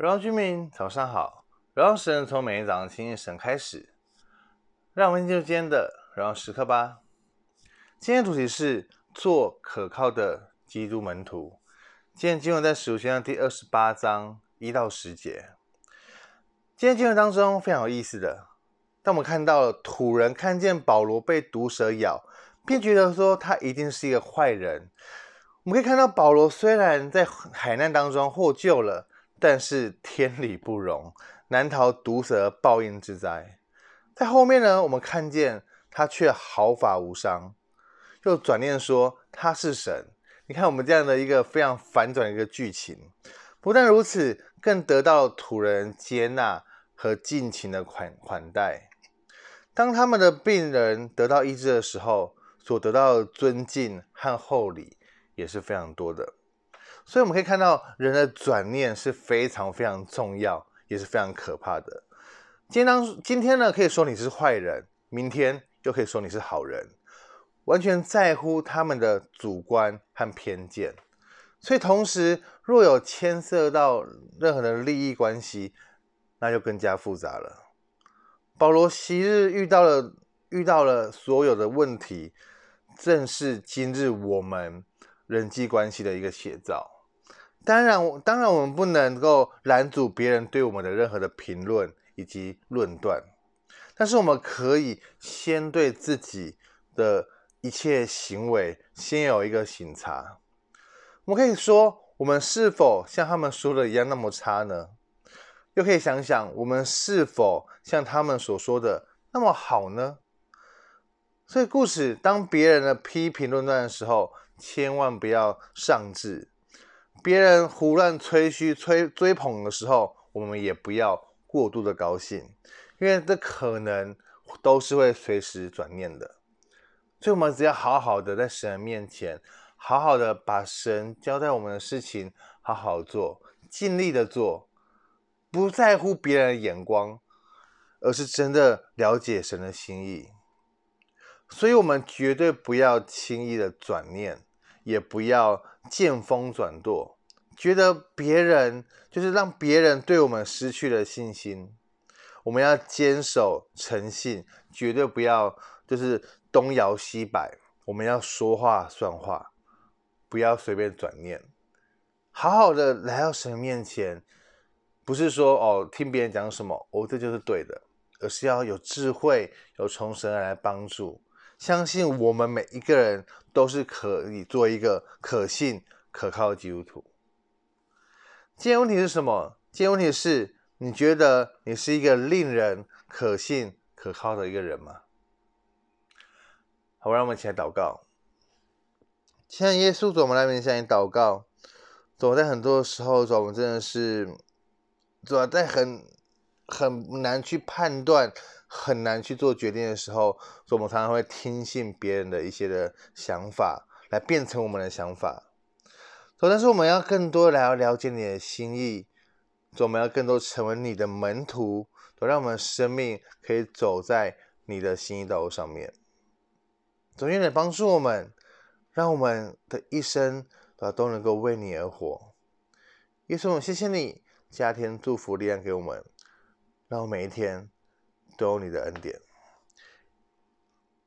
荣耀居民，早上好！荣耀神从每天早上亲近神开始，让我们进入今天的荣耀时刻吧。今天主题是做可靠的基督门徒。今天经文在使徒行传第二十八章一到十节。今天经文当中非常有意思的，当我们看到土人看见保罗被毒蛇咬，便觉得说他一定是一个坏人。我们可以看到保罗虽然在海难当中获救了。但是天理不容，难逃毒蛇报应之灾。在后面呢，我们看见他却毫发无伤，又转念说他是神。你看我们这样的一个非常反转的一个剧情。不但如此，更得到土人接纳和尽情的款款待。当他们的病人得到医治的时候，所得到的尊敬和厚礼也是非常多的。所以我们可以看到，人的转念是非常非常重要，也是非常可怕的。今天当今天呢，可以说你是坏人，明天又可以说你是好人，完全在乎他们的主观和偏见。所以同时，若有牵涉到任何的利益关系，那就更加复杂了。保罗昔日遇到了遇到了所有的问题，正是今日我们人际关系的一个写照。当然，当然，我们不能够拦阻别人对我们的任何的评论以及论断，但是我们可以先对自己的一切行为先有一个省察。我们可以说，我们是否像他们说的一样那么差呢？又可以想想，我们是否像他们所说的那么好呢？所以，故事当别人的批评论断的时候，千万不要上志。别人胡乱吹嘘、吹追捧的时候，我们也不要过度的高兴，因为这可能都是会随时转念的。所以，我们只要好好的在神面前，好好的把神交代我们的事情好好做，尽力的做，不在乎别人的眼光，而是真的了解神的心意。所以，我们绝对不要轻易的转念。也不要见风转舵，觉得别人就是让别人对我们失去了信心。我们要坚守诚信，绝对不要就是东摇西摆。我们要说话算话，不要随便转念，好好的来到神面前，不是说哦听别人讲什么哦这就是对的，而是要有智慧，有从神而来帮助。相信我们每一个人都是可以做一个可信、可靠的基督徒。今天问题是什么？今天问题是你觉得你是一个令人可信、可靠的一个人吗？好，让我们一起来祷告。亲爱的耶稣，主，我们来面向你祷告。主，在很多时候，主，我们真的是主在很很难去判断。很难去做决定的时候，所以我们常常会听信别人的一些的想法，来变成我们的想法。所但是我们要更多来了解你的心意，所我们要更多成为你的门徒，都让我们生命可以走在你的心意道路上面。总愿你帮助我们，让我们的一生啊都能够为你而活。耶稣，我谢谢你加添祝福力量给我们，让我每一天。都有你的恩典，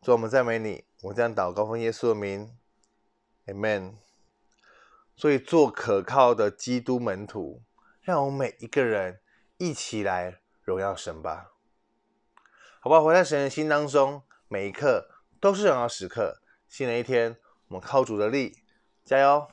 主，我们赞美你，我这样祷告奉耶稣的名，Amen。所以做可靠的基督门徒，让我们每一个人一起来荣耀神吧，好不好？活在神的心当中，每一刻都是荣耀时刻。新的一天，我们靠主的力，加油！